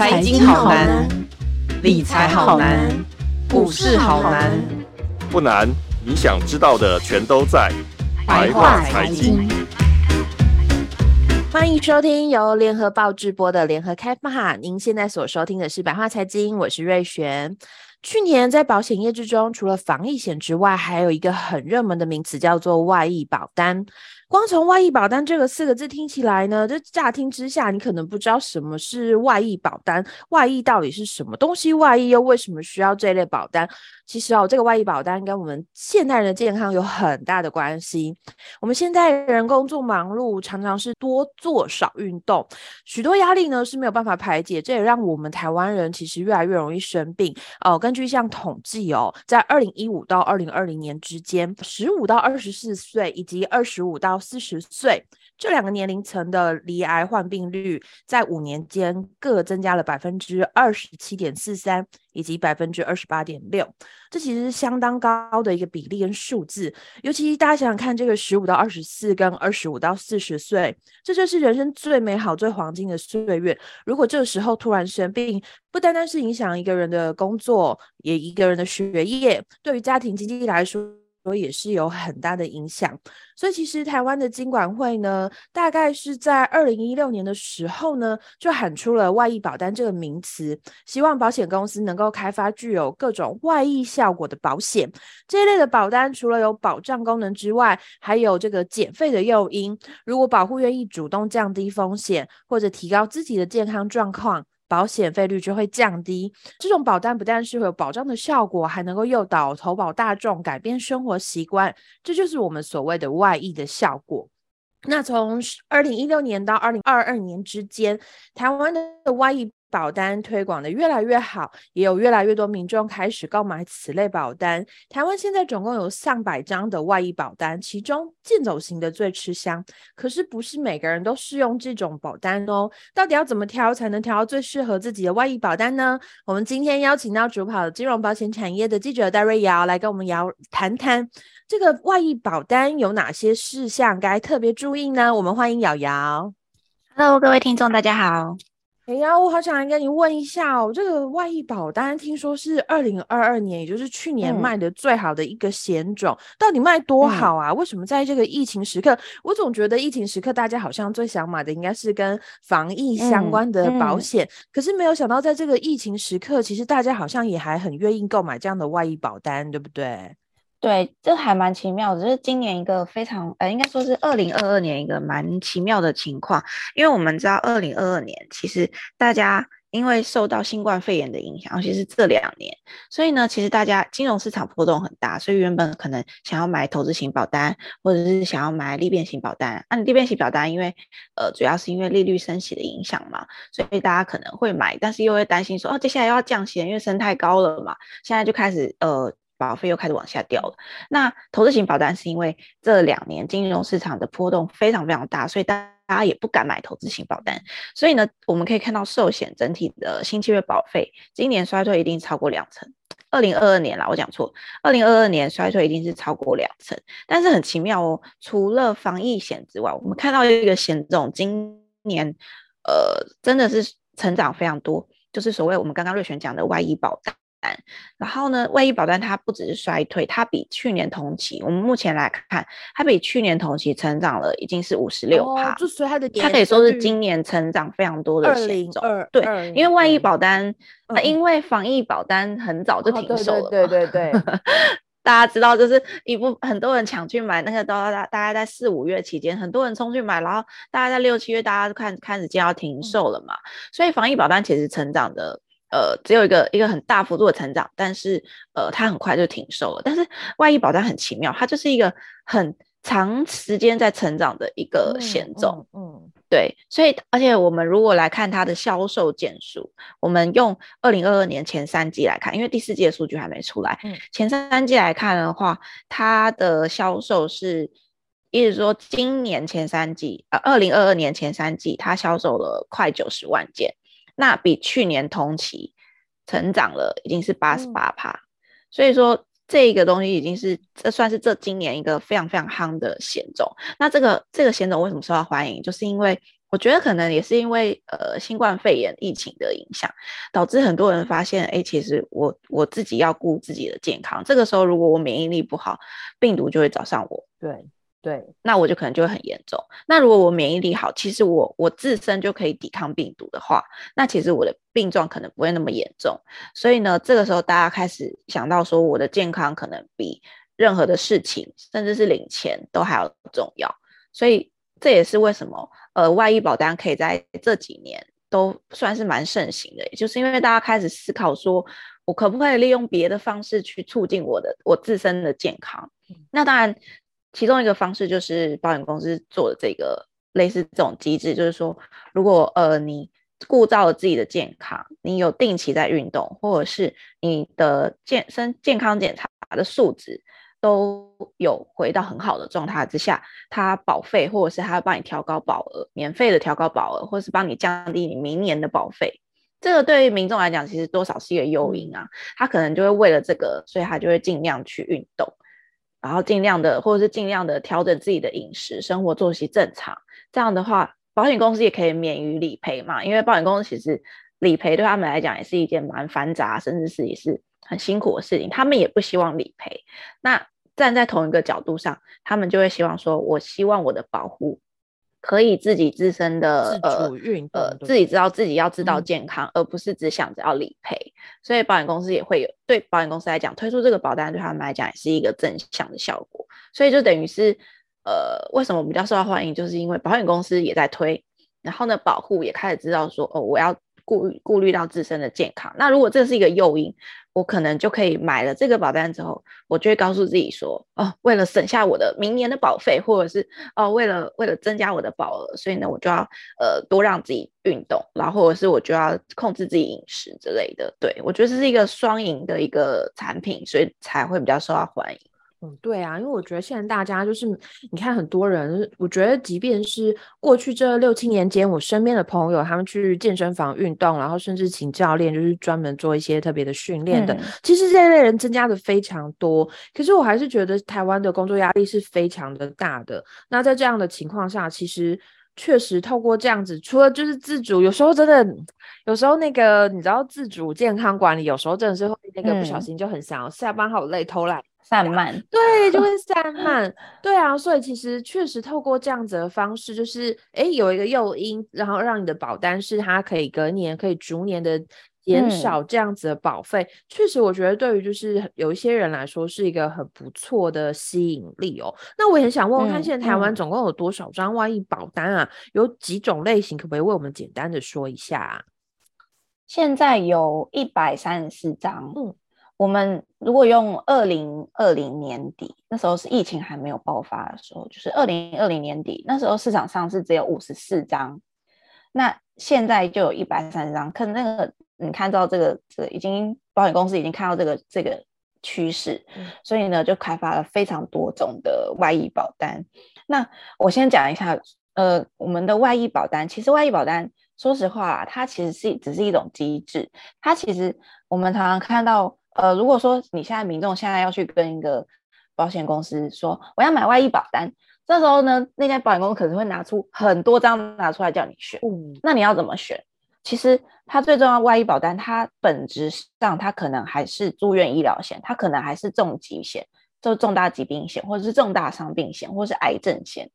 财经好难，理财好难，股市好难。不难，你想知道的全都在白话财经。欢迎收听由联合报直播的联合开发。您现在所收听的是白话财经，我是瑞璇。去年在保险业之中，除了防疫险之外，还有一个很热门的名词叫做外溢保单。光从外溢保单这个四个字听起来呢，这乍听之下，你可能不知道什么是外溢保单，外溢到底是什么东西？外溢又为什么需要这类保单？其实哦，这个外溢保单跟我们现代人的健康有很大的关系。我们现代人工作忙碌，常常是多做少运动，许多压力呢是没有办法排解，这也让我们台湾人其实越来越容易生病哦。根据一项统计哦，在二零一五到二零二零年之间，十五到二十四岁以及二十五到四十岁这两个年龄层的罹癌患病率，在五年间各增加了百分之二十七点四三以及百分之二十八点六，这其实是相当高的一个比例跟数字。尤其大家想想看，这个十五到二十四跟二十五到四十岁，这就是人生最美好、最黄金的岁月。如果这个时候突然生病，不单单是影响一个人的工作，也一个人的学业，对于家庭经济来说，所以也是有很大的影响，所以其实台湾的金管会呢，大概是在二零一六年的时候呢，就喊出了外溢保单这个名词，希望保险公司能够开发具有各种外溢效果的保险。这一类的保单除了有保障功能之外，还有这个减费的诱因。如果保户愿意主动降低风险，或者提高自己的健康状况。保险费率就会降低。这种保单不但是会有保障的效果，还能够诱导投保大众改变生活习惯，这就是我们所谓的外溢的效果。那从二零一六年到二零二二年之间，台湾的外溢保单推广的越来越好，也有越来越多民众开始购买此类保单。台湾现在总共有上百张的外溢保单，其中健走型的最吃香。可是不是每个人都适用这种保单哦。到底要怎么挑才能挑到最适合自己的外溢保单呢？我们今天邀请到主跑金融保险产业的记者戴瑞瑶来跟我们瑶谈谈这个外溢保单有哪些事项该特别注意呢？我们欢迎瑶瑶。Hello，各位听众，大家好。哎呀，我好想来跟你问一下哦，这个外溢保单听说是二零二二年，也就是去年卖的最好的一个险种，嗯、到底卖多好啊？嗯、为什么在这个疫情时刻，我总觉得疫情时刻大家好像最想买的应该是跟防疫相关的保险，可是没有想到在这个疫情时刻，其实大家好像也还很愿意购买这样的外溢保单，对不对？对，这还蛮奇妙的，就是今年一个非常呃，应该说是二零二二年一个蛮奇妙的情况，因为我们知道二零二二年其实大家因为受到新冠肺炎的影响，尤其是这两年，所以呢，其实大家金融市场波动很大，所以原本可能想要买投资型保单，或者是想要买利变型保单，那、利变型保单因为呃主要是因为利率升息的影响嘛，所以大家可能会买，但是又会担心说哦，接下来又要降息，因为升太高了嘛，现在就开始呃。保费又开始往下掉了。那投资型保单是因为这两年金融市场的波动非常非常大，所以大家也不敢买投资型保单。所以呢，我们可以看到寿险整体的新契约保费今年衰退一定超过两成。二零二二年啦，我讲错，二零二二年衰退一定是超过两成。但是很奇妙哦，除了防疫险之外，我们看到一个险种今年呃真的是成长非常多，就是所谓我们刚刚瑞璇讲的外溢保单。然后呢，外溢保单它不只是衰退，它比去年同期，我们目前来看，它比去年同期成长了已经是五十六趴，就所以它的它可以说是今年成长非常多的险种。对，因为外溢保单，那因为防疫保单很早就停售了，对对对，大家知道，就是一部很多人抢去买，那个都大大概在四五月期间，很多人冲去买，然后大概在六七月，大家就看开始就要停售了嘛，所以防疫保单其实成长的。呃，只有一个一个很大幅度的成长，但是呃，它很快就停售了。但是外溢保单很奇妙，它就是一个很长时间在成长的一个险种。嗯，嗯嗯对，所以而且我们如果来看它的销售件数，我们用二零二二年前三季来看，因为第四季的数据还没出来，嗯、前三季来看的话，它的销售是，意思说今年前三季，呃，二零二二年前三季，它销售了快九十万件。那比去年同期成长了，已经是八十八趴，所以说这个东西已经是这算是这今年一个非常非常夯的险种。那这个这个险种为什么受到欢迎？就是因为我觉得可能也是因为呃新冠肺炎疫情的影响，导致很多人发现，哎，其实我我自己要顾自己的健康。这个时候如果我免疫力不好，病毒就会找上我。对对，那我就可能就会很严重。那如果我免疫力好，其实我我自身就可以抵抗病毒的话，那其实我的病状可能不会那么严重。所以呢，这个时候大家开始想到说，我的健康可能比任何的事情，甚至是领钱都还要重要。所以这也是为什么。呃，外医保单可以在这几年都算是蛮盛行的，也就是因为大家开始思考说，我可不可以利用别的方式去促进我的我自身的健康？那当然，其中一个方式就是保险公司做的这个类似这种机制，就是说，如果呃你顾照了自己的健康，你有定期在运动，或者是你的健身健康检查的数值。都有回到很好的状态之下，他保费或者是他帮你调高保额，免费的调高保额，或是帮你降低你明年的保费，这个对于民众来讲，其实多少是一个诱因啊。他可能就会为了这个，所以他就会尽量去运动，然后尽量的或者是尽量的调整自己的饮食、生活作息正常。这样的话，保险公司也可以免于理赔嘛，因为保险公司其实理赔对他们来讲也是一件蛮繁杂，甚至是也是。很辛苦的事情，他们也不希望理赔。那站在同一个角度上，他们就会希望说：“我希望我的保护可以自己自身的呃主运，呃，自己知道自己要知道健康，嗯、而不是只想着要理赔。”所以保险公司也会有对保险公司来讲，推出这个保单对他们来讲也是一个正向的效果。所以就等于是，呃，为什么比较受到欢迎，就是因为保险公司也在推，然后呢，保护也开始知道说：“哦，我要。”顾顾虑到自身的健康，那如果这是一个诱因，我可能就可以买了这个保单之后，我就会告诉自己说，哦，为了省下我的明年的保费，或者是哦，为了为了增加我的保额，所以呢，我就要呃多让自己运动，然后或者是我就要控制自己饮食之类的。对，我觉得这是一个双赢的一个产品，所以才会比较受到欢迎。嗯，对啊，因为我觉得现在大家就是，你看很多人，我觉得即便是过去这六七年间，我身边的朋友他们去健身房运动，然后甚至请教练，就是专门做一些特别的训练的，嗯、其实这一类人增加的非常多。可是我还是觉得台湾的工作压力是非常的大的。那在这样的情况下，其实确实透过这样子，除了就是自主，有时候真的，有时候那个你知道自主健康管理，有时候真的是会那个不小心就很想要下班好累偷懒。散漫，对，就会散漫，对啊，所以其实确实透过这样子的方式，就是哎，有一个诱因，然后让你的保单是它可以隔年可以逐年的减少这样子的保费，嗯、确实我觉得对于就是有一些人来说是一个很不错的吸引力哦。那我也很想问问看，现在台湾总共有多少张外溢保单啊？嗯、有几种类型，可不可以为我们简单的说一下啊？现在有一百三十四张，嗯。我们如果用二零二零年底，那时候是疫情还没有爆发的时候，就是二零二零年底，那时候市场上是只有五十四张，那现在就有一百三十张。可能那个你看到这个，这个已经保险公司已经看到这个这个趋势，嗯、所以呢就开发了非常多种的外溢保单。那我先讲一下，呃，我们的外溢保单，其实外溢保单，说实话，它其实是只是一种机制，它其实我们常常看到。呃，如果说你现在民众现在要去跟一个保险公司说我要买外医保单，这时候呢，那家保险公司可能会拿出很多张拿出来叫你选，嗯，那你要怎么选？其实它最重要的外医保单，它本质上它可能还是住院医疗险，它可能还是重疾险，就重大疾病险，或者是重大伤病险，或是癌症险。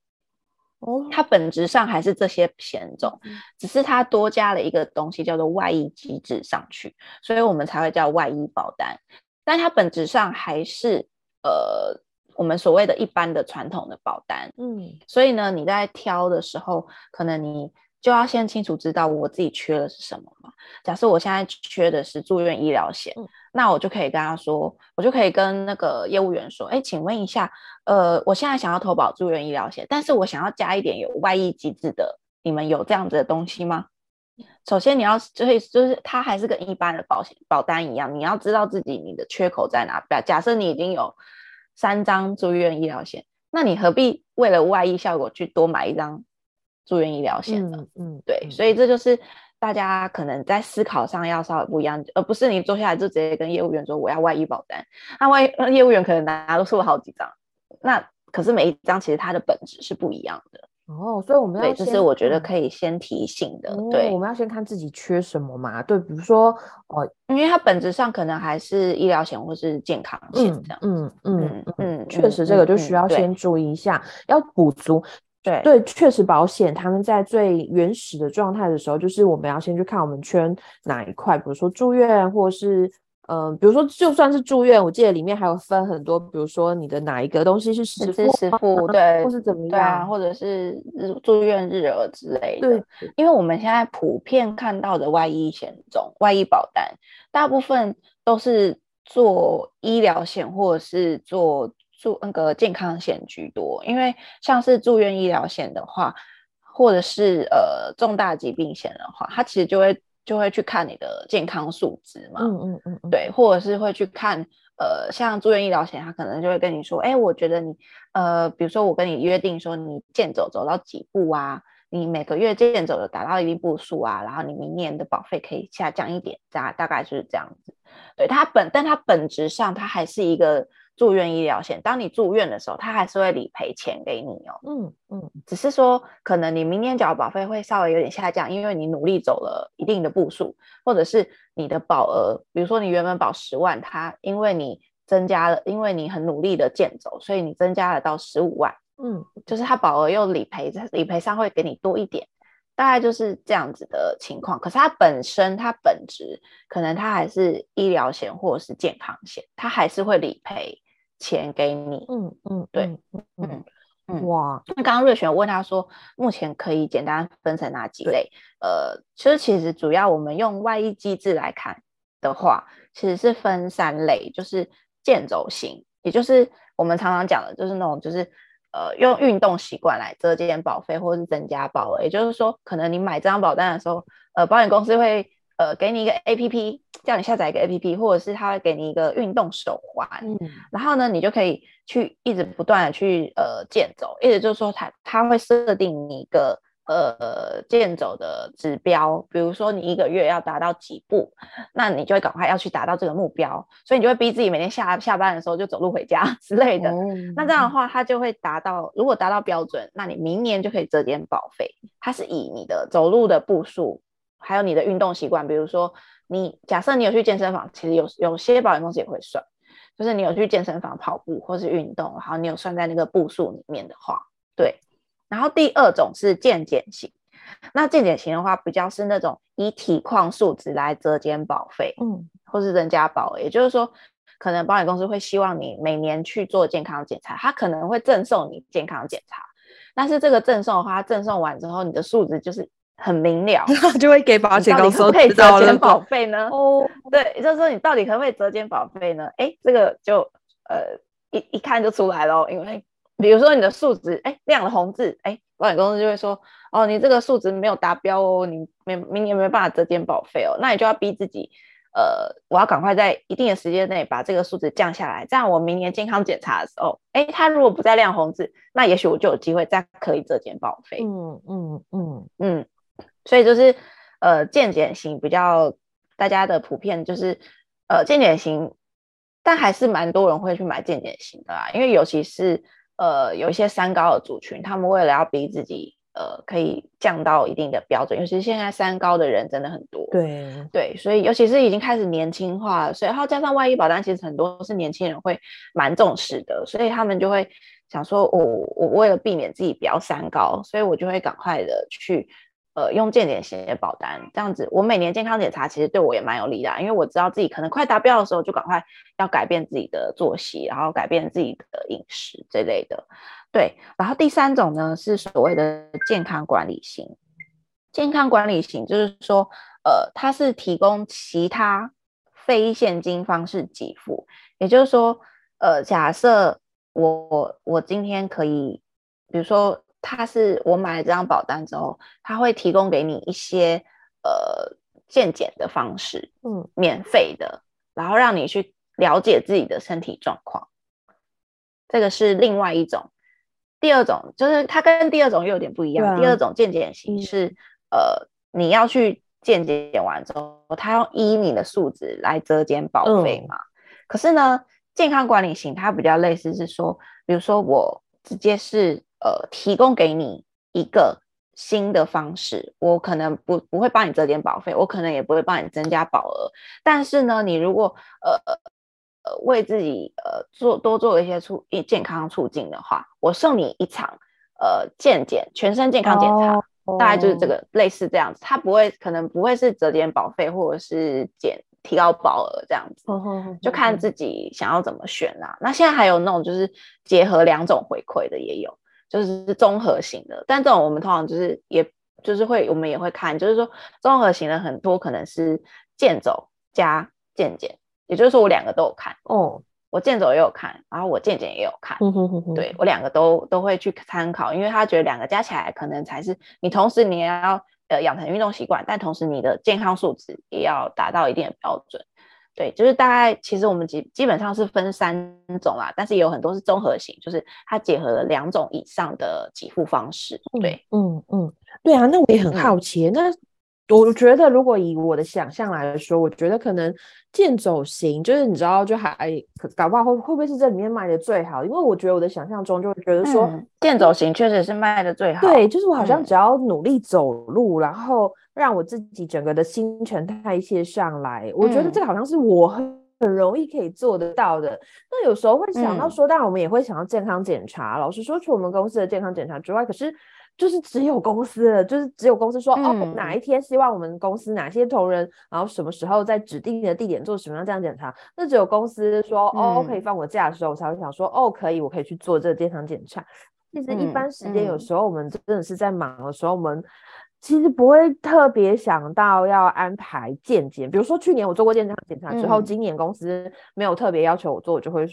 它本质上还是这些险种，只是它多加了一个东西叫做外溢机制上去，所以我们才会叫外溢保单。但它本质上还是呃我们所谓的一般的传统的保单。嗯，所以呢，你在挑的时候，可能你。就要先清楚知道我自己缺的是什么嘛。假设我现在缺的是住院医疗险，嗯、那我就可以跟他说，我就可以跟那个业务员说，哎，请问一下，呃，我现在想要投保住院医疗险，但是我想要加一点有外溢机制的，你们有这样子的东西吗？首先你要就是就是它还是跟一般的保险保单一样，你要知道自己你的缺口在哪。假设你已经有三张住院医疗险，那你何必为了外溢效果去多买一张？住院医疗险的，嗯，嗯对，嗯、所以这就是大家可能在思考上要稍微不一样，而不是你坐下来就直接跟业务员说我要外医保单，那外业务员可能拿都出了好几张，那可是每一张其实它的本质是不一样的，哦，所以我们要对，这是我觉得可以先提醒的。嗯、对，我们要先看自己缺什么嘛。对，比如说哦，因为它本质上可能还是医疗险或是健康险这样。嗯嗯嗯嗯，确、嗯、实这个就需要先注意一下，嗯、要补足。对对，确实保险他们在最原始的状态的时候，就是我们要先去看我们圈哪一块，比如说住院或是。嗯、呃，比如说，就算是住院，我记得里面还有分很多，比如说你的哪一个东西是实支实付，对，或是怎么样，对啊，或者是住院日额之类的。对，因为我们现在普遍看到的外医险种、外医保单，大部分都是做医疗险或者是做住那个健康险居多。因为像是住院医疗险的话，或者是呃重大疾病险的话，它其实就会。就会去看你的健康数值嘛，嗯嗯嗯，对，或者是会去看，呃，像住院医疗险，它可能就会跟你说，哎，我觉得你，呃，比如说我跟你约定说，你健走走到几步啊，你每个月健走的达到一定步数啊，然后你明年的保费可以下降一点，大大概就是这样子。对，它本，但它本质上它还是一个。住院医疗险，当你住院的时候，它还是会理赔钱给你哦。嗯嗯，只是说可能你明年缴的保费会稍微有点下降，因为你努力走了一定的步数，或者是你的保额，比如说你原本保十万，它因为你增加了，因为你很努力的健走，所以你增加了到十五万。嗯，就是它保额又理赔，理赔上会给你多一点，大概就是这样子的情况。可是它本身它本质可能它还是医疗险或者是健康险，它还是会理赔。钱给你，嗯嗯，对，嗯嗯嗯，哇，那刚刚瑞璇问他说，目前可以简单分成哪几类？呃，其实其实主要我们用外溢机制来看的话，其实是分三类，就是健走型，也就是我们常常讲的，就是那种就是呃用运动习惯来折减保费或是增加保额，也就是说，可能你买这张保单的时候，呃，保险公司会。呃，给你一个 APP，叫你下载一个 APP，或者是他会给你一个运动手环，嗯，然后呢，你就可以去一直不断的去呃健走，意思就是说他他会设定你一个呃健走的指标，比如说你一个月要达到几步，那你就会赶快要去达到这个目标，所以你就会逼自己每天下下班的时候就走路回家 之类的，嗯，那这样的话，它就会达到，如果达到标准，那你明年就可以折减保费，它是以你的走路的步数。还有你的运动习惯，比如说你假设你有去健身房，其实有有些保险公司也会算，就是你有去健身房跑步或是运动，然后你有算在那个步数里面的话，对。然后第二种是健检型，那健检型的话比较是那种以体况数值来折减保费，嗯，或是增加保额，也就是说，可能保险公司会希望你每年去做健康检查，他可能会赠送你健康检查，但是这个赠送的话，赠送完之后你的数值就是。很明了，就会给保险公司可以折减保费呢？哦，对，就是说你到底可不可以折减保费呢？哎，这个就呃一一看就出来了，因为比如说你的数值哎亮了红字，哎，保险公司就会说哦，你这个数值没有达标哦，你明明年没办法折减保费哦，那你就要逼自己，呃，我要赶快在一定的时间内把这个数值降下来，这样我明年健康检查的时候，哎，它如果不再亮红字，那也许我就有机会再可以折减保费。嗯嗯嗯嗯。所以就是，呃，健检型比较大家的普遍就是，呃，健检型，但还是蛮多人会去买健检型的啦，因为尤其是呃有一些三高的族群，他们为了要逼自己，呃，可以降到一定的标准，尤其是现在三高的人真的很多，对对，所以尤其是已经开始年轻化了，所以然后加上外医保单，其实很多是年轻人会蛮重视的，所以他们就会想说，我、哦、我为了避免自己不要三高，所以我就会赶快的去。呃，用健检型的保单这样子，我每年健康检查其实对我也蛮有利的，因为我知道自己可能快达标的时候，就赶快要改变自己的作息，然后改变自己的饮食这类的。对，然后第三种呢是所谓的健康管理型。健康管理型就是说，呃，它是提供其他非现金方式给付，也就是说，呃，假设我我今天可以，比如说。它是我买了这张保单之后，它会提供给你一些呃健检的方式，嗯，免费的，然后让你去了解自己的身体状况。这个是另外一种，第二种就是它跟第二种又有点不一样。啊、第二种健检型是、嗯、呃你要去健检完之后，它要依你的数值来折减保费嘛。嗯、可是呢，健康管理型它比较类似是说，比如说我直接是。呃，提供给你一个新的方式，我可能不不会帮你折点保费，我可能也不会帮你增加保额，但是呢，你如果呃呃为自己呃做多做一些促健康促进的话，我送你一场呃健检全身健康检查。哦大概就是这个、oh. 类似这样子，它不会可能不会是折点保费或者是减提高保额这样子，oh. 就看自己想要怎么选啦、啊。那现在还有那种就是结合两种回馈的也有，就是综合型的。但这种我们通常就是也就是会我们也会看，就是说综合型的很多可能是健走加健检，也就是说我两个都有看哦。Oh. 我健走也有看，然后我健检也有看，嗯、哼哼哼对，我两个都都会去参考，因为他觉得两个加起来可能才是你同时你也要呃养成运动习惯，但同时你的健康素质也要达到一定的标准，对，就是大概其实我们基基本上是分三种啦，但是也有很多是综合型，就是它结合了两种以上的给付方式，对，嗯嗯，对啊，那我也很好奇，嗯、那。我觉得，如果以我的想象来说，我觉得可能健走型，就是你知道，就还搞不好会会不会是这里面卖的最好？因为我觉得我的想象中就会觉得说，嗯、健走型确实是卖的最好。对，就是我好像只要努力走路，嗯、然后让我自己整个的新陈代谢上来，我觉得这个好像是我很很容易可以做得到的。那有时候会想到说，当然我们也会想要健康检查。老实说，除我们公司的健康检查之外，可是。就是只有公司，就是只有公司说、嗯、哦，哪一天希望我们公司哪些同仁，然后什么时候在指定的地点做什么样这样检查，那只有公司说、嗯、哦，可以放我假的时候，我才会想说哦，可以，我可以去做这个健康检查。其实一般时间有时候我们真的是在忙的时候，我们其实不会特别想到要安排健检。比如说去年我做过健康检查之后，嗯、今年公司没有特别要求我做，我就会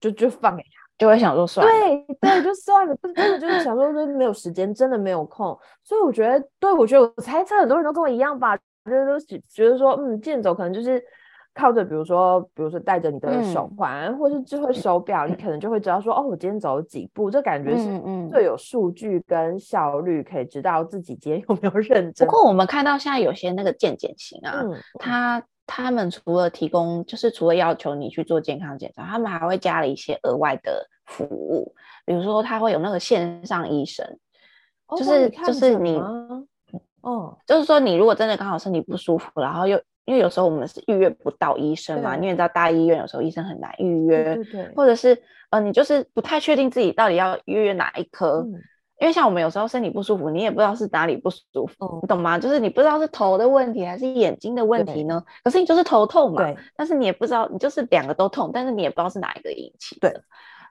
就就放给他。就会想说算了，对对，就算了，不真的就是想说，就是没有时间，真的没有空，所以我觉得，对我觉得我猜测很多人都跟我一样吧，就是都觉得说，嗯，健走可能就是靠着，比如说，比如说带着你的手环、嗯、或是智慧手表，你可能就会知道说，哦，我今天走了几步，这感觉是最有数据跟效率，可以知道自己今天有没有认真。不过我们看到现在有些那个健检型啊，嗯、它。他们除了提供，就是除了要求你去做健康检查，他们还会加了一些额外的服务，比如说他会有那个线上医生，哦、就是就是你，哦，就是说你如果真的刚好身体不舒服，然后又因为有时候我们是预约不到医生嘛，对因为你知道大医院有时候医生很难预约，对对对，或者是呃你就是不太确定自己到底要预约哪一科。嗯因为像我们有时候身体不舒服，你也不知道是哪里不舒服，嗯、你懂吗？就是你不知道是头的问题还是眼睛的问题呢？可是你就是头痛嘛，对但是你也不知道，你就是两个都痛，但是你也不知道是哪一个引起的。对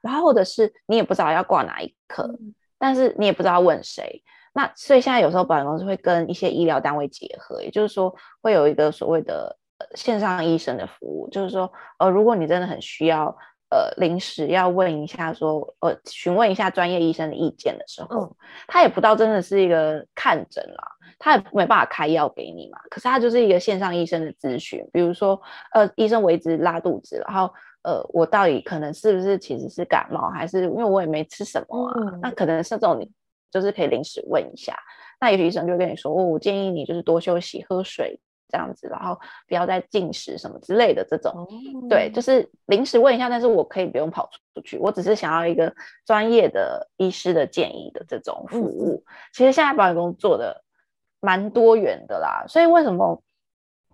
然后或者是你也不知道要挂哪一科，嗯、但是你也不知道问谁。那所以现在有时候保险公司会跟一些医疗单位结合，也就是说会有一个所谓的线上医生的服务，就是说呃，如果你真的很需要。呃，临时要问一下说，说呃，询问一下专业医生的意见的时候，嗯、他也不到真的是一个看诊啦，他也没办法开药给你嘛。可是他就是一个线上医生的咨询，比如说，呃，医生我一直拉肚子，然后呃，我到底可能是不是其实是感冒，还是因为我也没吃什么啊？嗯、那可能是这种，你就是可以临时问一下。那也许医生就会跟你说，哦，我建议你就是多休息，喝水。这样子，然后不要再进食什么之类的这种，哦、对，就是临时问一下，但是我可以不用跑出去，我只是想要一个专业的医师的建议的这种服务。嗯、其实现在保险公司做的蛮多元的啦，所以为什么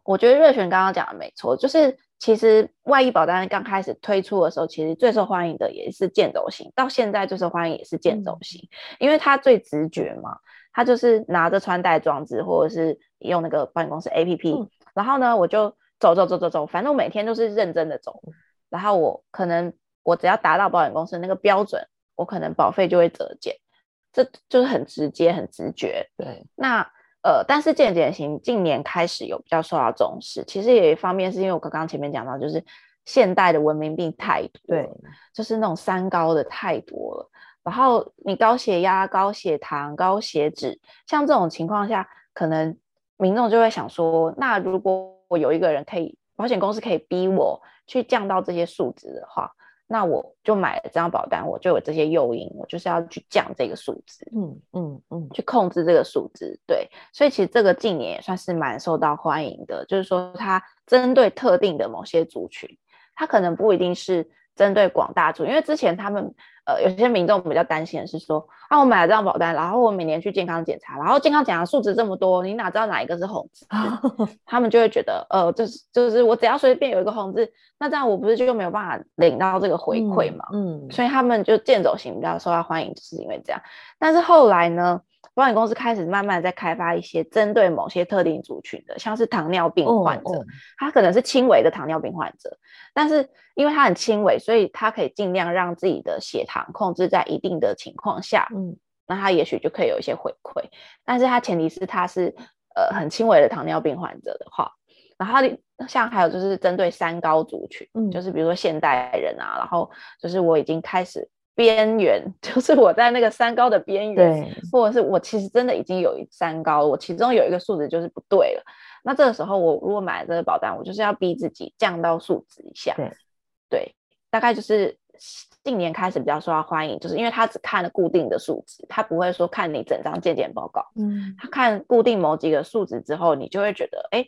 我觉得瑞璇刚刚讲的没错，就是其实外医保单刚开始推出的时候，其实最受欢迎的也是健走型，到现在最受欢迎也是健走型，嗯、因为它最直觉嘛。他就是拿着穿戴装置，或者是用那个保险公司 APP，、嗯、然后呢，我就走走走走走，反正我每天都是认真的走。然后我可能我只要达到保险公司那个标准，我可能保费就会折减，这就是很直接、很直觉。对，那呃，但是健检型近年开始有比较受到重视，其实也一方面是因为我刚刚前面讲到，就是现代的文明病太多，对，就是那种三高的太多了。然后你高血压、高血糖、高血脂，像这种情况下，可能民众就会想说：那如果我有一个人可以，保险公司可以逼我去降到这些数值的话，那我就买了这张保单，我就有这些诱因，我就是要去降这个数值，嗯嗯嗯，去控制这个数值。对，所以其实这个近年也算是蛮受到欢迎的，就是说它针对特定的某些族群，它可能不一定是针对广大族，因为之前他们。呃，有些民众比较担心的是说，啊，我买了这张保单，然后我每年去健康检查，然后健康检查数值这么多，你哪知道哪一个是红字？他们就会觉得，呃，就是就是我只要随便有一个红字，那这样我不是就没有办法领到这个回馈嘛？嗯，嗯，所以他们就剑走型比较受到欢迎，就是因为这样。但是后来呢，保险公司开始慢慢在开发一些针对某些特定族群的，像是糖尿病患者，哦哦、他可能是轻微的糖尿病患者，但是因为他很轻微，所以他可以尽量让自己的血糖控制在一定的情况下，嗯，那他也许就可以有一些回馈，但是他前提是他是呃很轻微的糖尿病患者的话，然后像还有就是针对三高族群，嗯，就是比如说现代人啊，然后就是我已经开始。边缘 就是我在那个三高的边缘，对，或者是我其实真的已经有一三高，我其中有一个数值就是不对了。那这个时候，我如果买了这个保单，我就是要逼自己降到数值以下。对，对，大概就是近年开始比较受到欢迎，就是因为他只看了固定的数值，他不会说看你整张健检报告。嗯，他看固定某几个数值之后，你就会觉得，哎，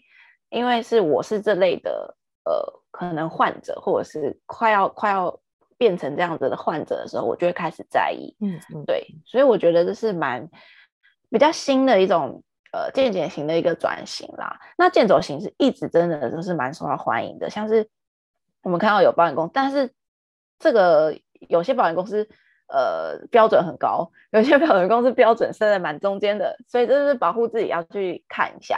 因为是我是这类的，呃，可能患者或者是快要快要。变成这样子的患者的时候，我就会开始在意。嗯嗯，对，所以我觉得这是蛮比较新的一种呃健检型的一个转型啦。那健走型是一直真的都是蛮受到欢迎的，像是我们看到有保险公司，但是这个有些保险公司呃标准很高，有些保险公司标准设在蛮中间的，所以这是保护自己要去看一下。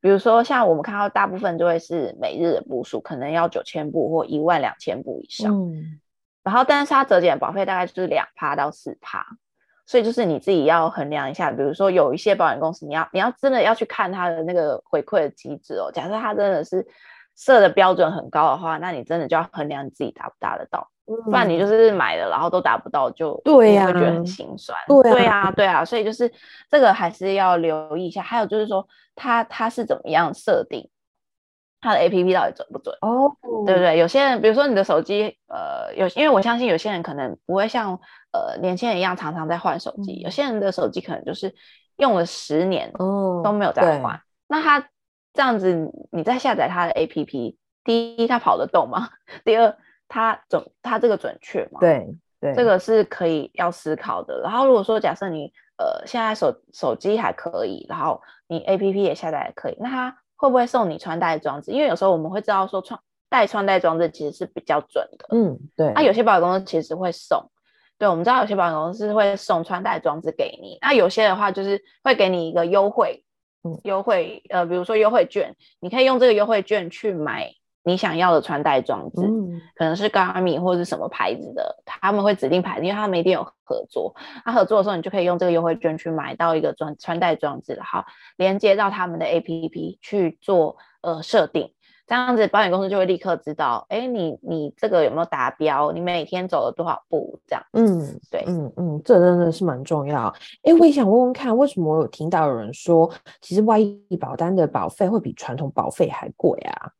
比如说像我们看到大部分就会是每日的步数，可能要九千步或一万两千步以上。嗯然后，但是它折减保费大概就是两趴到四趴，所以就是你自己要衡量一下。比如说，有一些保险公司，你要你要真的要去看它的那个回馈的机制哦。假设它真的是设的标准很高的话，那你真的就要衡量你自己达不达得到，嗯、不然你就是买了然后都达不到，就对呀，会觉得很心酸。对呀，对啊，对啊，所以就是这个还是要留意一下。还有就是说，它它是怎么样设定？它的 A P P 到底准不准？哦，oh. 对不对？有些人，比如说你的手机，呃，有，因为我相信有些人可能不会像呃年轻人一样常常在换手机，嗯、有些人的手机可能就是用了十年哦都没有再换。Oh. 那他这样子，你再下载他的 A P P，第一，他跑得动吗？第二，他准，他这个准确吗？对对，这个是可以要思考的。然后如果说假设你呃现在手手机还可以，然后你 A P P 也下载还可以，那他。会不会送你穿戴装置？因为有时候我们会知道说穿戴穿戴装置其实是比较准的。嗯，对。那、啊、有些保险公司其实会送，对，我们知道有些保险公司会送穿戴装置给你。那有些的话就是会给你一个优惠，嗯，优惠，呃，比如说优惠券，你可以用这个优惠券去买。你想要的穿戴装置，嗯、可能是 Garmin 或者是什么牌子的，他们会指定牌子，因为他们一定有合作。他合作的时候，你就可以用这个优惠券去买到一个装穿戴装置，好，连接到他们的 APP 去做呃设定，这样子保险公司就会立刻知道，哎，你你这个有没有达标？你每天走了多少步？这样，嗯，对，嗯嗯，这真的是蛮重要。哎，我也想问问看，为什么我有听到有人说，其实外溢保单的保费会比传统保费还贵啊？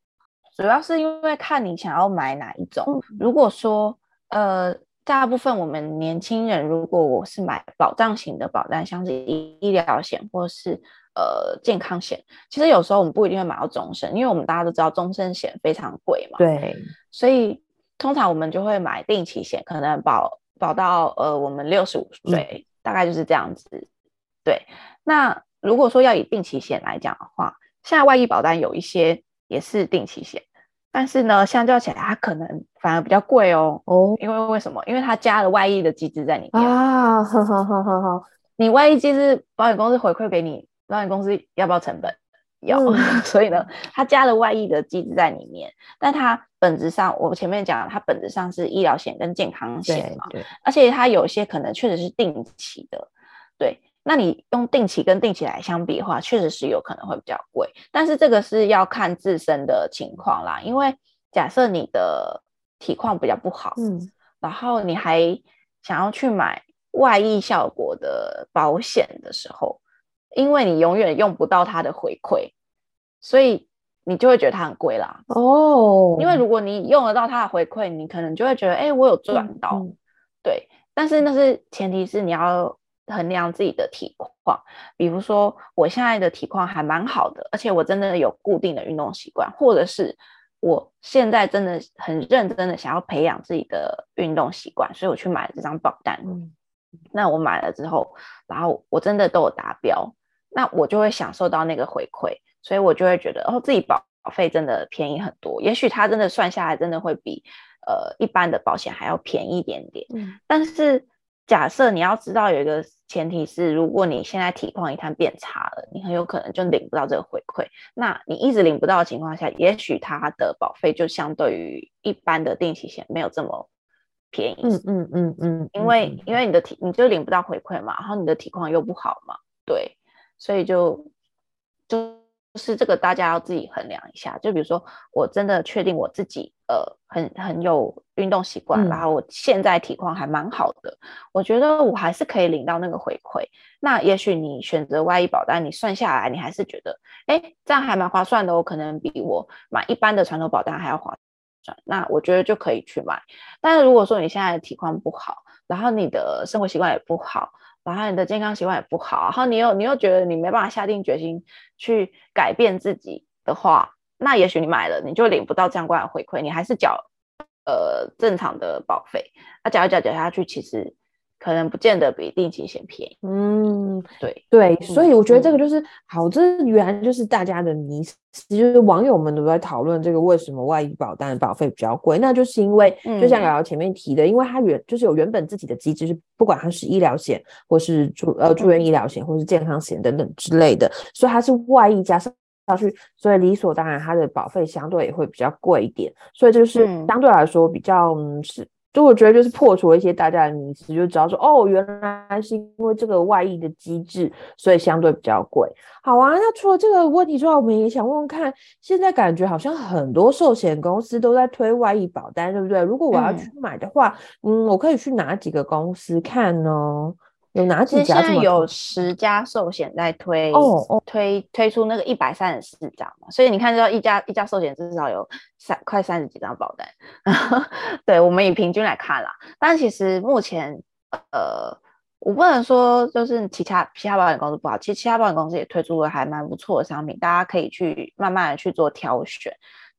主要是因为看你想要买哪一种。如果说，呃，大部分我们年轻人，如果我是买保障型的保单，像是医医疗险或是呃健康险，其实有时候我们不一定会买到终身，因为我们大家都知道终身险非常贵嘛。对。所以通常我们就会买定期险，可能保保到呃我们六十五岁，嗯、大概就是这样子。对。那如果说要以定期险来讲的话，现在外溢保单有一些也是定期险。但是呢，相较起来，它可能反而比较贵哦。哦，因为为什么？因为它加了外溢的机制在里面啊。呵呵呵呵呵，你外溢机制，保险公司回馈给你，保险公司要不要成本？要。嗯、所以呢，它加了外溢的机制在里面。但它本质上，我前面讲，它本质上是医疗险跟健康险嘛。对。对，而且它有些可能确实是定期的，对。那你用定期跟定期来相比的话，确实是有可能会比较贵，但是这个是要看自身的情况啦。因为假设你的体况比较不好，嗯，然后你还想要去买外溢效果的保险的时候，因为你永远用不到它的回馈，所以你就会觉得它很贵啦。哦，因为如果你用得到它的回馈，你可能就会觉得，哎，我有赚到，嗯嗯、对。但是那是前提是你要。衡量自己的体况，比如说我现在的体况还蛮好的，而且我真的有固定的运动习惯，或者是我现在真的很认真的想要培养自己的运动习惯，所以我去买了这张保单。嗯，那我买了之后，然后我真的都有达标，那我就会享受到那个回馈，所以我就会觉得哦，自己保保费真的便宜很多。也许它真的算下来，真的会比呃一般的保险还要便宜一点点。嗯，但是。假设你要知道有一个前提是，如果你现在体况一旦变差了，你很有可能就领不到这个回馈。那你一直领不到的情况下，也许它的保费就相对于一般的定期险没有这么便宜。嗯嗯嗯嗯，因为因为你的体你就领不到回馈嘛，然后你的体况又不好嘛，对，所以就就。就是这个，大家要自己衡量一下。就比如说，我真的确定我自己呃很很有运动习惯，嗯、然后我现在体况还蛮好的，我觉得我还是可以领到那个回馈。那也许你选择外医保单，你算下来，你还是觉得，哎，这样还蛮划算的，我可能比我买一般的传统保单还要划算。那我觉得就可以去买。但是如果说你现在的体况不好，然后你的生活习惯也不好。然后你的健康习惯也不好，然后你又你又觉得你没办法下定决心去改变自己的话，那也许你买了你就领不到相关的回馈，你还是缴呃正常的保费，那缴一缴缴下去，其实。可能不见得比定期险便宜。嗯，对对，所以我觉得这个就是、嗯、好，这原来就是大家的迷思，就是网友们都在讨论这个为什么外溢保单的保费比较贵，那就是因为就像瑶瑶前面提的，嗯、因为它原就是有原本自己的机制，是不管它是医疗险或是住呃住院医疗险或是健康险等等之类的，所以它是外溢加上去，所以理所当然它的保费相对也会比较贵一点，所以就是相对来说比较、嗯、是。就我觉得就是破除了一些大家的迷思，就知道说哦，原来是因为这个外溢的机制，所以相对比较贵。好啊，那除了这个问题之外，我们也想问问看，现在感觉好像很多寿险公司都在推外溢保单，对不对？如果我要去买的话，嗯，嗯，我可以去哪几个公司看呢？有哪几家？现在有十家寿险在推哦哦，推推出那个一百三十四张嘛，所以你看，就一家一家寿险至少有三快三十几张保单。对，我们以平均来看啦，但其实目前呃，我不能说就是其他其他保险公司不好，其实其他保险公司也推出了还蛮不错的商品，大家可以去慢慢的去做挑选。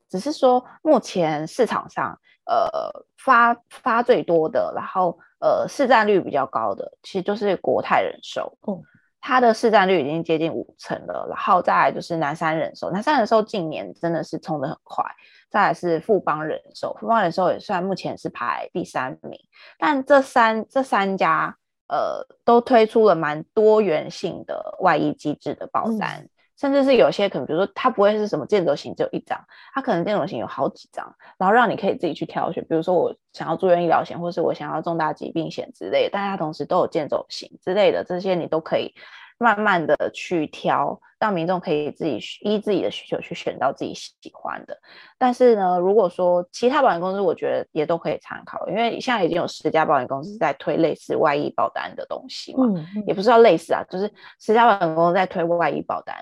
只是说目前市场上呃发发最多的，然后。呃，市占率比较高的，其实就是国泰人寿，嗯，它的市占率已经接近五成了。然后再来就是南山人寿，南山人寿近年真的是冲得很快。再来是富邦人寿，富邦人寿也算目前是排第三名。但这三这三家，呃，都推出了蛮多元性的外溢机制的保单。嗯甚至是有些可能，比如说它不会是什么健走型只有一张，它可能健走型有好几张，然后让你可以自己去挑选。比如说我想要住院医疗险，或是我想要重大疾病险之类，大家同时都有健走型之类的，这些你都可以。慢慢的去挑，让民众可以自己依自己的需求去选到自己喜欢的。但是呢，如果说其他保险公司，我觉得也都可以参考，因为现在已经有十家保险公司在推类似外溢保单的东西嘛，嗯嗯、也不是要类似啊，就是十家保险公司在推外溢保单，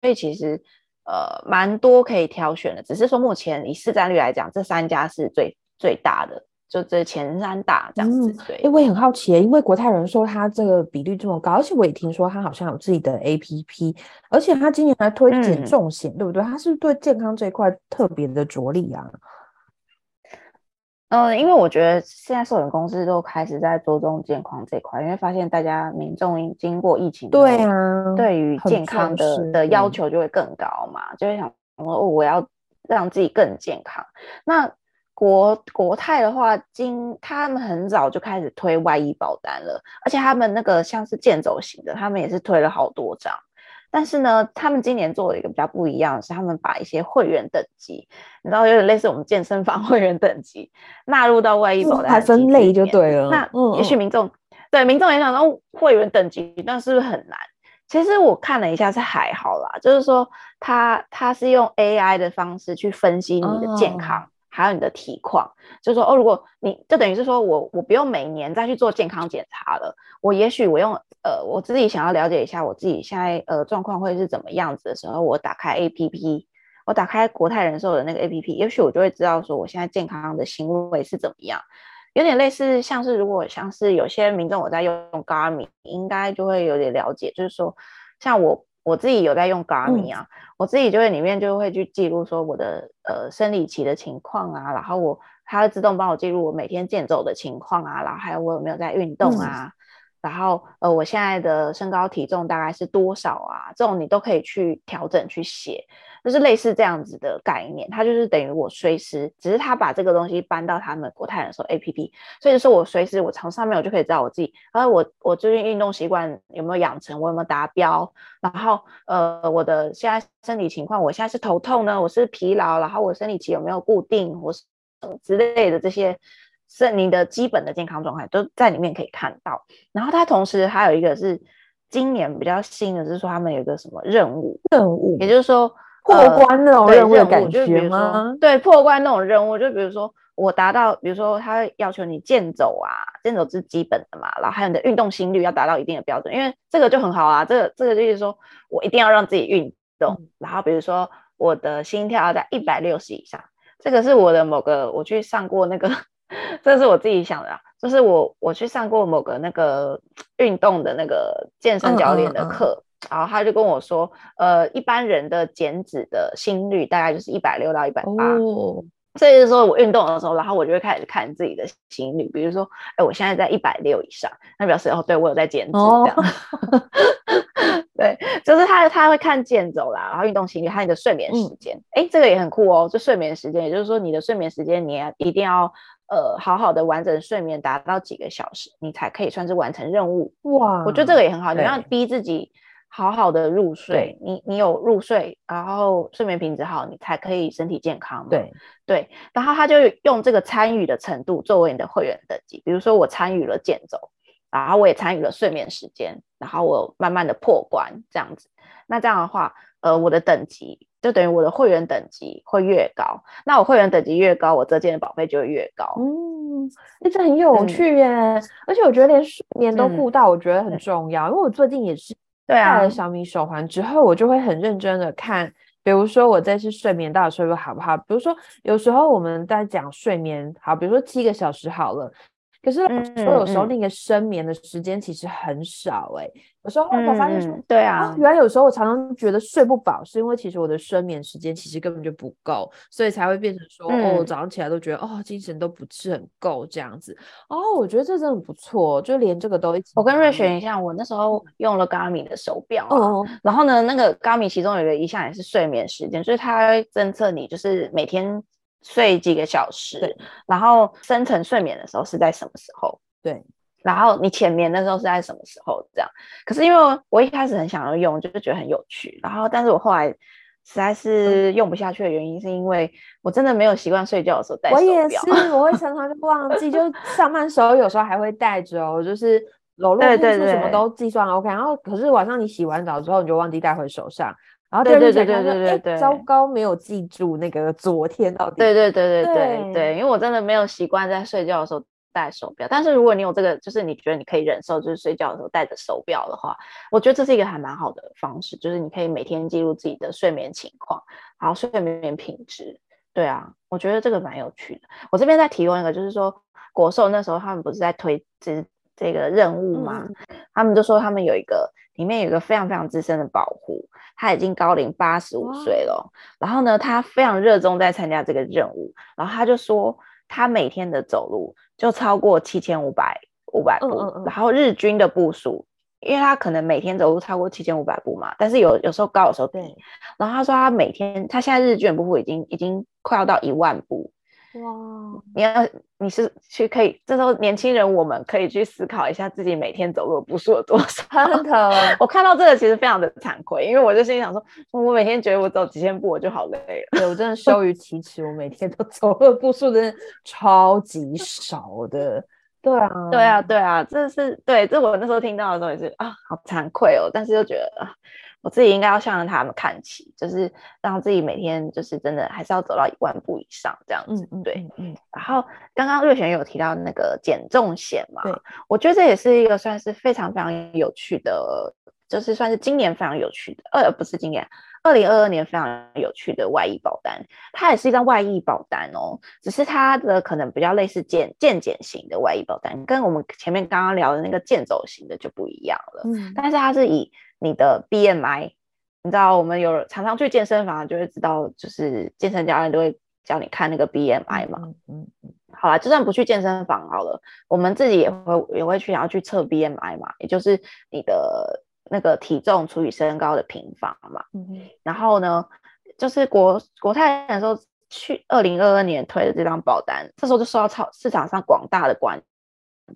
所以其实呃蛮多可以挑选的。只是说目前以市占率来讲，这三家是最最大的。就这前三大这样子，嗯、对。因、欸、为很好奇，因为国泰人寿它这个比率这么高，而且我也听说它好像有自己的 APP，而且它今年还推减重险，嗯、对不对？它是不是对健康这一块特别的着力啊？嗯，因为我觉得现在寿险公司都开始在着重健康这一块，因为发现大家民众经过疫情，对啊，对于健康的的要求就会更高嘛，就会想说哦，我要让自己更健康。那国国泰的话，今他们很早就开始推外医保单了，而且他们那个像是健走型的，他们也是推了好多张。但是呢，他们今年做了一个比较不一样的是，他们把一些会员等级，你知道有点类似我们健身房 会员等级，纳入到外医保单，还分类就对了。那也许民众、对民众也想说会员等级，但是不是很难？其实我看了一下是还好啦，就是说他他是用 AI 的方式去分析你的健康。哦还有你的体况，就是说哦，如果你就等于是说我我不用每年再去做健康检查了，我也许我用呃我自己想要了解一下我自己现在呃状况会是怎么样子的时候，我打开 APP，我打开国泰人寿的那个 APP，也许我就会知道说我现在健康的行为是怎么样，有点类似像是如果像是有些民众我在用 Garmin，应该就会有点了解，就是说像我我自己有在用 Garmin 啊，嗯、我自己就会里面就会去记录说我的呃生理期的情况啊，然后我它会自动帮我记录我每天健走的情况啊，然后还有我有没有在运动啊，嗯、然后呃我现在的身高体重大概是多少啊，这种你都可以去调整去写。就是类似这样子的概念，它就是等于我随时，只是他把这个东西搬到他们国泰人寿 APP，所以就是我随时我从上面我就可以知道我自己，然后我我最近运动习惯有没有养成，我有没有达标，然后呃我的现在身体情况，我现在是头痛呢，我是疲劳，然后我生理期有没有固定，我是之类的这些是你的基本的健康状态都在里面可以看到，然后它同时还有一个是今年比较新的，就是说他们有一个什么任务任务，也就是说。破关那种任务的感觉吗？呃、对，破关那种任务，就比如说我达到，比如说他要求你健走啊，健走是基本的嘛，然后还有你的运动心率要达到一定的标准，因为这个就很好啊，这个这个就是说我一定要让自己运动，嗯、然后比如说我的心跳要在一百六十以上，这个是我的某个我去上过那个，这是我自己想的，啊，就是我我去上过某个那个运动的那个健身教练的课。嗯嗯嗯然后他就跟我说，呃，一般人的减脂的心率大概就是一百六到一百八，所以就是说我运动的时候，然后我就会开始看自己的心率，比如说，哎，我现在在一百六以上，那表示哦，对我有在减脂，这样，哦、对，就是他他会看健走啦，然后运动心率，还有你的睡眠时间，哎、嗯，这个也很酷哦，就睡眠时间，也就是说你的睡眠时间你要一定要呃好好的完整睡眠达到几个小时，你才可以算是完成任务。哇，我觉得这个也很好，你要逼自己。好好的入睡，你你有入睡，然后睡眠品质好，你才可以身体健康嘛。对对，然后他就用这个参与的程度作为你的会员等级，比如说我参与了健走，然后我也参与了睡眠时间，然后我慢慢的破关这样子。那这样的话，呃，我的等级就等于我的会员等级会越高。那我会员等级越高，我这件的保费就会越高。嗯，这很有趣耶，嗯、而且我觉得连睡眠都顾到，我觉得很重要，嗯、因为我最近也是。戴了小米手环之后，我就会很认真的看，比如说我这次睡眠到底睡得好不好？比如说有时候我们在讲睡眠，好，比如说七个小时好了。可是说有时候那个深眠的时间其实很少哎、有时候我发现说，嗯、对啊、哦，原来有时候我常常觉得睡不饱，是因为其实我的深眠时间其实根本就不够，所以才会变成说，嗯、哦，早上起来都觉得哦，精神都不是很够这样子。哦，我觉得这真的不错，就连这个都一起。我跟瑞璇一样，我那时候用了 Garmin 的手表、啊，哦，然后呢，那个 Garmin 其中有一个一项也是睡眠时间，就是它会侦测你就是每天。睡几个小时，然后深层睡眠的时候是在什么时候？对，然后你浅眠的时候是在什么时候？这样。可是因为我一开始很想要用，就是觉得很有趣，然后但是我后来实在是用不下去的原因，是因为我真的没有习惯睡觉的时候戴手表。我也是，我会常常就忘记，就上班时候有时候还会戴着哦，就是裸露步数什么都计算 OK，然后可是晚上你洗完澡之后，你就忘记带回手上。然后对对对对对对，糟糕，没有记住那个昨天到底。对对对对对对，因为我真的没有习惯在睡觉的时候戴手表。但是如果你有这个，就是你觉得你可以忍受，就是睡觉的时候戴着手表的话，我觉得这是一个还蛮好的方式，就是你可以每天记录自己的睡眠情况，然后睡眠品质。对啊，我觉得这个蛮有趣的。我这边再提供一个，就是说国寿那时候他们不是在推这这个任务嘛？嗯、他们就说他们有一个里面有一个非常非常资深的保护。他已经高龄八十五岁了，然后呢，他非常热衷在参加这个任务，然后他就说，他每天的走路就超过七千五百五百步，嗯嗯嗯，然后日均的步数，因为他可能每天走路超过七千五百步嘛，但是有有时候高，有时候低，对然后他说他每天，他现在日均步数已经已经快要到一万步。哇，你要你是去可以，这时候年轻人我们可以去思考一下自己每天走路的步数有多少。真的，我看到这个其实非常的惭愧，因为我就心里想说，我每天觉得我走几千步我就好累了，对，我真的羞于启齿，我每天都走路的步数真的超级少的。对啊，对啊，对啊，这是对，这我那时候听到的时候也是啊，好惭愧哦，但是又觉得啊。我自己应该要向着他们看齐，就是让自己每天就是真的还是要走到一万步以上这样子，嗯、对，嗯。然后刚刚瑞璇有提到那个减重险嘛，对，我觉得这也是一个算是非常非常有趣的，就是算是今年非常有趣的，呃，不是今年，二零二二年非常有趣的外溢保单，它也是一张外溢保单哦，只是它的可能比较类似健健检型的外溢保单，跟我们前面刚刚聊的那个健走型的就不一样了，嗯，但是它是以你的 BMI 你知道我们有常常去健身房，就会知道，就是健身教练都会教你看那个 BMI 嘛。嗯嗯嗯。好啦，就算不去健身房好了，我们自己也会也会去，然后去测 BMI 嘛，也就是你的那个体重除以身高的平方嘛。嗯嗯。然后呢，就是国国泰那时候去二零二二年推的这张保单，这时候就受到超市场上广大的关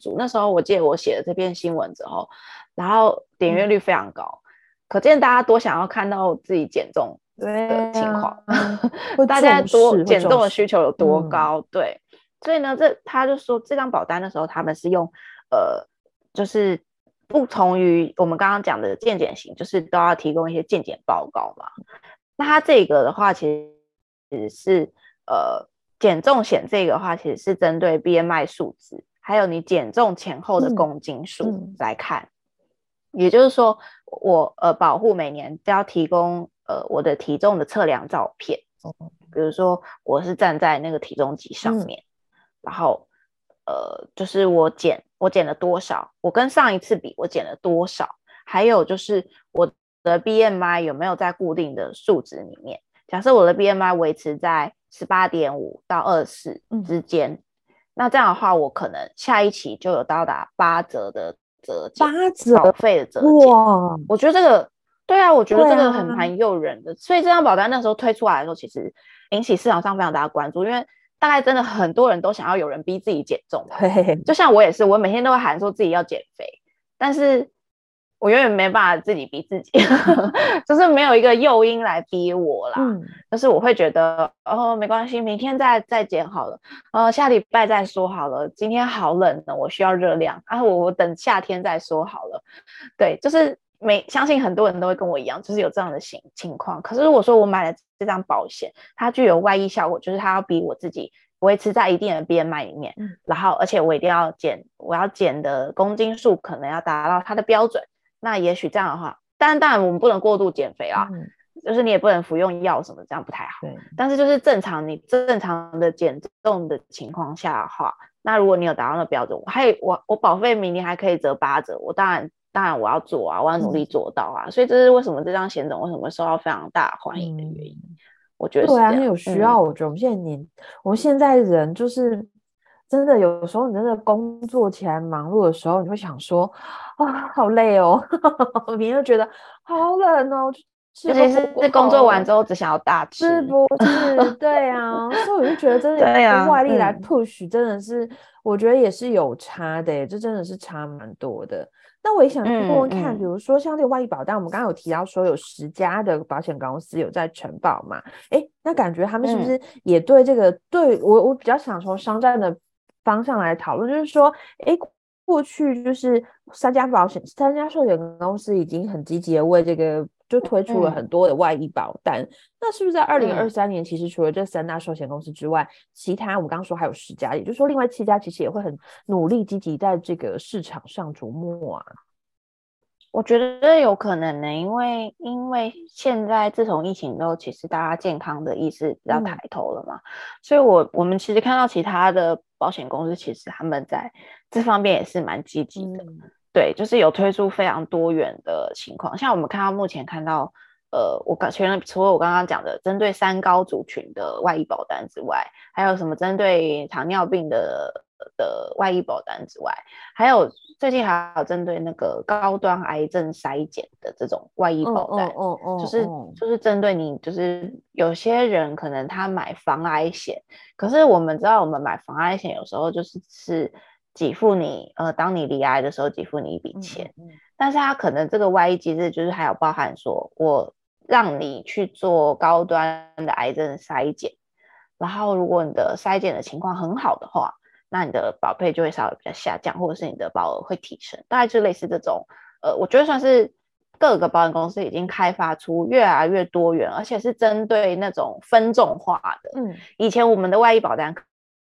注。那时候我记得我写了这篇新闻之后，然后点阅率非常高。嗯可见大家多想要看到自己减重的情况，啊、大家多减重的需求有多高？嗯、对，所以呢，这他就说这张保单的时候，他们是用呃，就是不同于我们刚刚讲的健检型，就是都要提供一些健检报告嘛。那他这个的话，其实是呃减重险这个的话，其实是针对 BMI 数值，还有你减重前后的公斤数来看。也就是说，我呃保护每年都要提供呃我的体重的测量照片，比如说我是站在那个体重机上面，嗯、然后呃就是我减我减了多少，我跟上一次比我减了多少，还有就是我的 BMI 有没有在固定的数值里面。假设我的 BMI 维持在十八点五到二十四之间，嗯、那这样的话，我可能下一期就有到达八折的。八折保费的折哇！我觉得这个对啊，我觉得这个很蛮诱人的。啊、所以这张保单那时候推出来的时候，其实引起市场上非常大的关注，因为大概真的很多人都想要有人逼自己减重。对，就像我也是，我每天都会喊说自己要减肥，但是。我永远没办法自己逼自己，就是没有一个诱因来逼我啦。嗯，就是我会觉得哦，没关系，明天再再减好了。呃，下礼拜再说好了。今天好冷呢，我需要热量啊，我我等夏天再说好了。对，就是每相信很多人都会跟我一样，就是有这样的情情况。可是如果说我买了这张保险，它具有外溢效果，就是它要逼我自己维持在一定的 BMI 里面，嗯，然后而且我一定要减，我要减的公斤数可能要达到它的标准。那也许这样的话，但当然我们不能过度减肥啊，嗯、就是你也不能服用药什么，这样不太好。对但是就是正常你正常的减重的情况下的话，那如果你有达到那标准，我还有我我保费明年还可以折八折，我当然当然我要做啊，我要努力做到啊。嗯、所以这是为什么这张险种为什么受到非常大欢迎的原因。嗯、我觉得对啊，你有需要，我觉得我们现在年，嗯、我们现在人就是。真的，有时候你真的工作起来忙碌的时候，你会想说啊，好累哦，明天就觉得好冷哦，尤其是是工作完之后只想要大吃，是不是？对啊，所以我就觉得真的用外力来 push，真的是、嗯、我觉得也是有差的，这真的是差蛮多的。那我也想问问看，嗯嗯、比如说像这个外溢保单，我们刚刚有提到说有十家的保险公司有在承保嘛？诶，那感觉他们是不是也对这个？嗯、对我我比较想从商战的。方向来讨论，就是说，哎，过去就是三家保险、三家寿险公司已经很积极的为这个就推出了很多的外溢保单。嗯、那是不是在二零二三年，其实除了这三大寿险公司之外，嗯、其他我们刚刚说还有十家，也就是说，另外七家其实也会很努力积极在这个市场上琢磨啊？我觉得有可能呢，因为因为现在自从疫情之后，其实大家健康的意识比较抬头了嘛，嗯、所以我我们其实看到其他的保险公司，其实他们在这方面也是蛮积极的，嗯、对，就是有推出非常多元的情况，像我们看到目前看到，呃，我刚前除了我刚刚讲的针对三高族群的外溢保单之外，还有什么针对糖尿病的的外溢保单之外，还有。最近还有针对那个高端癌症筛检的这种外溢保单，哦哦，就是就是针对你，就是有些人可能他买防癌险，可是我们知道我们买防癌险有时候就是是给付你，呃，当你罹癌的时候给付你一笔钱，嗯嗯，但是他可能这个外溢机制就是还有包含说我让你去做高端的癌症筛检，然后如果你的筛检的情况很好的话。那你的保费就会稍微比较下降，或者是你的保额会提升，大概就类似这种。呃，我觉得算是各个保险公司已经开发出越来越多元，而且是针对那种分众化的。嗯，以前我们的外溢保单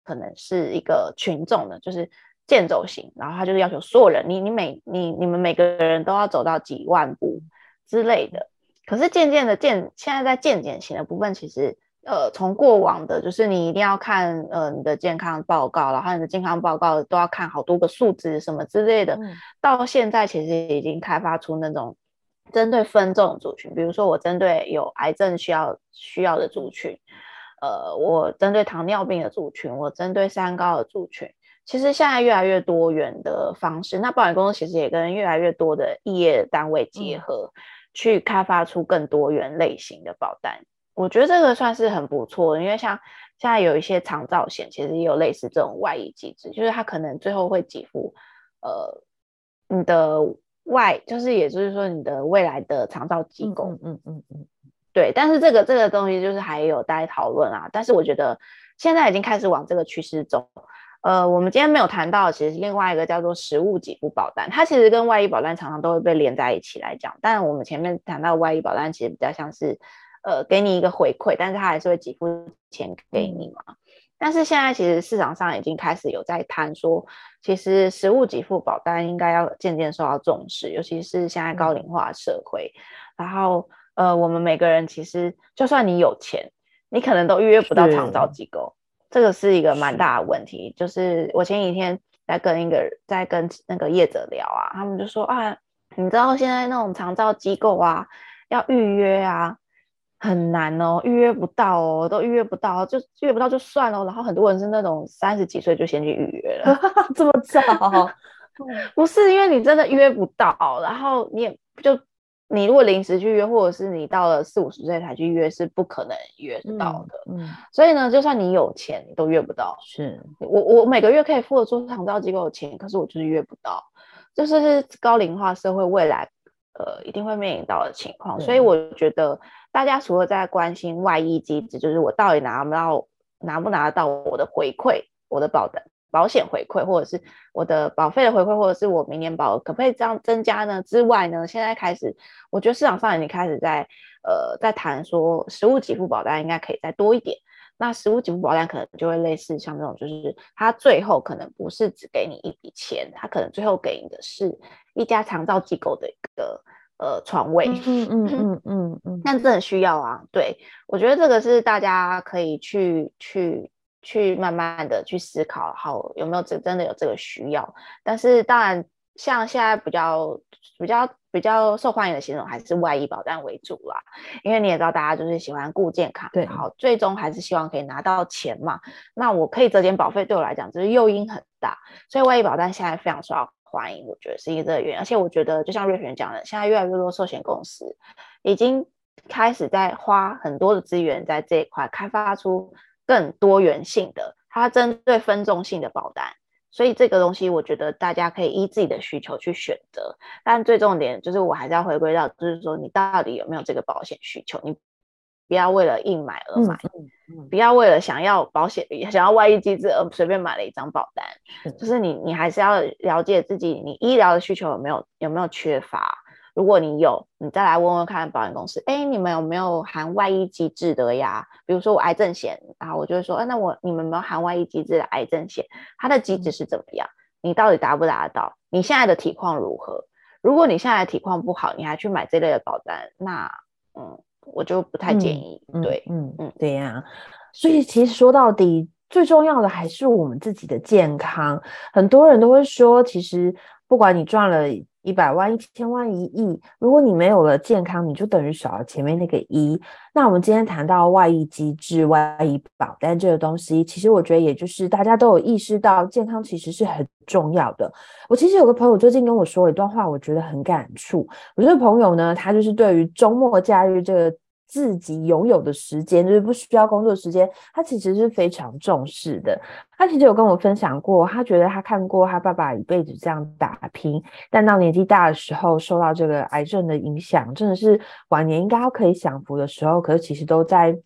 可能是一个群众的，就是健走型，然后他就是要求所有人，你你每你你们每个人都要走到几万步之类的。可是渐渐的健，现在在健检型的部分，其实。呃，从过往的，就是你一定要看呃你的健康报告，然后你的健康报告都要看好多个数值什么之类的，嗯、到现在其实已经开发出那种针对分众族群，比如说我针对有癌症需要需要的族群，呃，我针对糖尿病的族群，我针对三高的族群，其实现在越来越多元的方式。那保险公司其实也跟越来越多的异业单位结合，嗯、去开发出更多元类型的保单。我觉得这个算是很不错，因为像现在有一些长照险，其实也有类似这种外溢机制，就是它可能最后会给付呃你的。外就是，也就是说，你的未来的长照机构，嗯嗯嗯嗯，对。但是这个这个东西就是还有待讨论啊。但是我觉得现在已经开始往这个趋势走。呃，我们今天没有谈到，其实另外一个叫做实物给付保单，它其实跟外溢保单常常都会被连在一起来讲。但我们前面谈到外溢保单，其实比较像是呃给你一个回馈，但是他还是会给付钱给你嘛。嗯但是现在其实市场上已经开始有在谈说，其实实物给付保单应该要渐渐受到重视，尤其是现在高龄化社会。然后呃，我们每个人其实就算你有钱，你可能都预约不到长照机构，这个是一个蛮大的问题。就是我前几天在跟一个在跟那个业者聊啊，他们就说啊，你知道现在那种长照机构啊，要预约啊。很难哦，预约不到哦，都预约不到，就预约不到就算了。然后很多人是那种三十几岁就先去预约了，这么早？不是，因为你真的预约不到，然后你也就你如果临时去约，或者是你到了四五十岁才去约，是不可能约得到的。嗯，嗯，所以呢，就算你有钱，你都约不到。是我我每个月可以付得出长照机构的钱，可是我就是约不到，就是高龄化社会未来呃一定会面临到的情况。所以我觉得。大家除了在关心外溢机制，就是我到底拿不到，拿不拿得到我的回馈，我的保单保险回馈，或者是我的保费的回馈，或者是我明年保可不可以这样增加呢？之外呢，现在开始，我觉得市场上已经开始在呃在谈说，实物给付保单应该可以再多一点。那实物给付保单可能就会类似像这种，就是它最后可能不是只给你一笔钱，它可能最后给你的是一家长照机构的一个。呃，床位，嗯嗯嗯嗯嗯，但这很需要啊。对，我觉得这个是大家可以去去去慢慢的去思考，好有没有这真的有这个需要。但是当然，像现在比较比较比较受欢迎的险种还是外溢保单为主啦，因为你也知道，大家就是喜欢顾健康，对，好，最终还是希望可以拿到钱嘛。那我可以折减保费，对我来讲就是诱因很大，所以外溢保单现在非常受到欢迎，我觉得是一个原因，而且我觉得就像瑞璇讲的，现在越来越多寿险公司已经开始在花很多的资源在这一块，开发出更多元性的，它针对分众性的保单，所以这个东西我觉得大家可以依自己的需求去选择，但最重点就是我还是要回归到，就是说你到底有没有这个保险需求，你。不要为了硬买而买，不要为了想要保险、想要外溢机制而随便买了一张保单。嗯、就是你，你还是要了解自己，你医疗的需求有没有有没有缺乏？如果你有，你再来问问看保险公司，哎，你们有没有含外溢机制的呀？比如说我癌症险，然后我就会说，哎，那我你们有没有含外溢机制的癌症险？它的机制是怎么样？你到底达不达得到？你现在的体况如何？如果你现在的体况不好，你还去买这类的保单，那嗯。我就不太建议，嗯、对，嗯嗯，对呀。所以其实说到底，最重要的还是我们自己的健康。很多人都会说，其实不管你赚了。一百万、一千万、一亿，如果你没有了健康，你就等于少了前面那个一。那我们今天谈到外溢机制、外溢保单这个东西，其实我觉得也就是大家都有意识到，健康其实是很重要的。我其实有个朋友最近跟我说了一段话，我觉得很感触。我这个朋友呢，他就是对于周末假日这个。自己拥有的时间，就是不需要工作时间，他其实是非常重视的。他其实有跟我分享过，他觉得他看过他爸爸一辈子这样打拼，但到年纪大的时候，受到这个癌症的影响，真的是晚年应该要可以享福的时候，可是其实都在。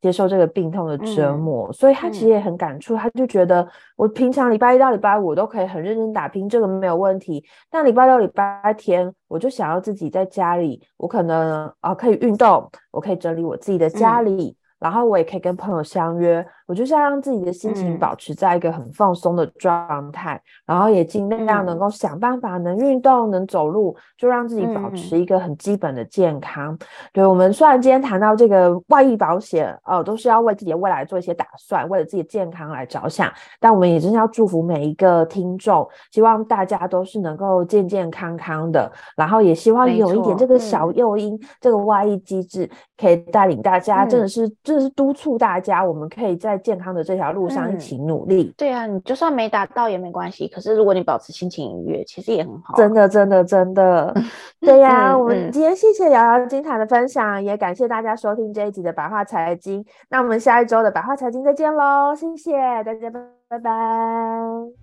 接受这个病痛的折磨，嗯、所以他其实也很感触。嗯、他就觉得，我平常礼拜一到礼拜五都可以很认真打拼，这个没有问题。但礼拜六、礼拜天，我就想要自己在家里，我可能啊可以运动，我可以整理我自己的家里，嗯、然后我也可以跟朋友相约，我就是要让自己的心情保持在一个很放松的状态，嗯、然后也尽量能够想办法能运动、嗯、能走路，就让自己保持一个很基本的健康。嗯、对，我们虽然今天谈到这个外溢保险，哦，都是要为自己的未来做一些打算，为了自己的健康来着想，但我们也真是要祝福每一个听众，希望大家都是能够健健康康的，然后也希望有一点这个小诱因，嗯、这个外溢机制可以带领大家，真的是、嗯、真的是督促大家，我们可以在健康的这条路上一起努力。嗯、对啊，你就算没达到也没关系，可是如果你保持心情愉悦，其实也很好。真的，真的，真的。对呀、啊，嗯、我们今天谢谢瑶瑶精彩的分享，也感谢大家收听这一集的百话财经。那我们下一周的百话财经再见喽，谢谢大家，拜拜，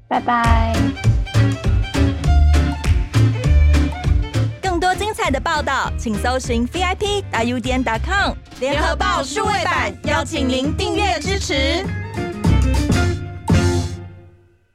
拜拜。彩的报道，请搜寻 VIP 大 U 点 com 联合报数位版，邀请您订阅支持。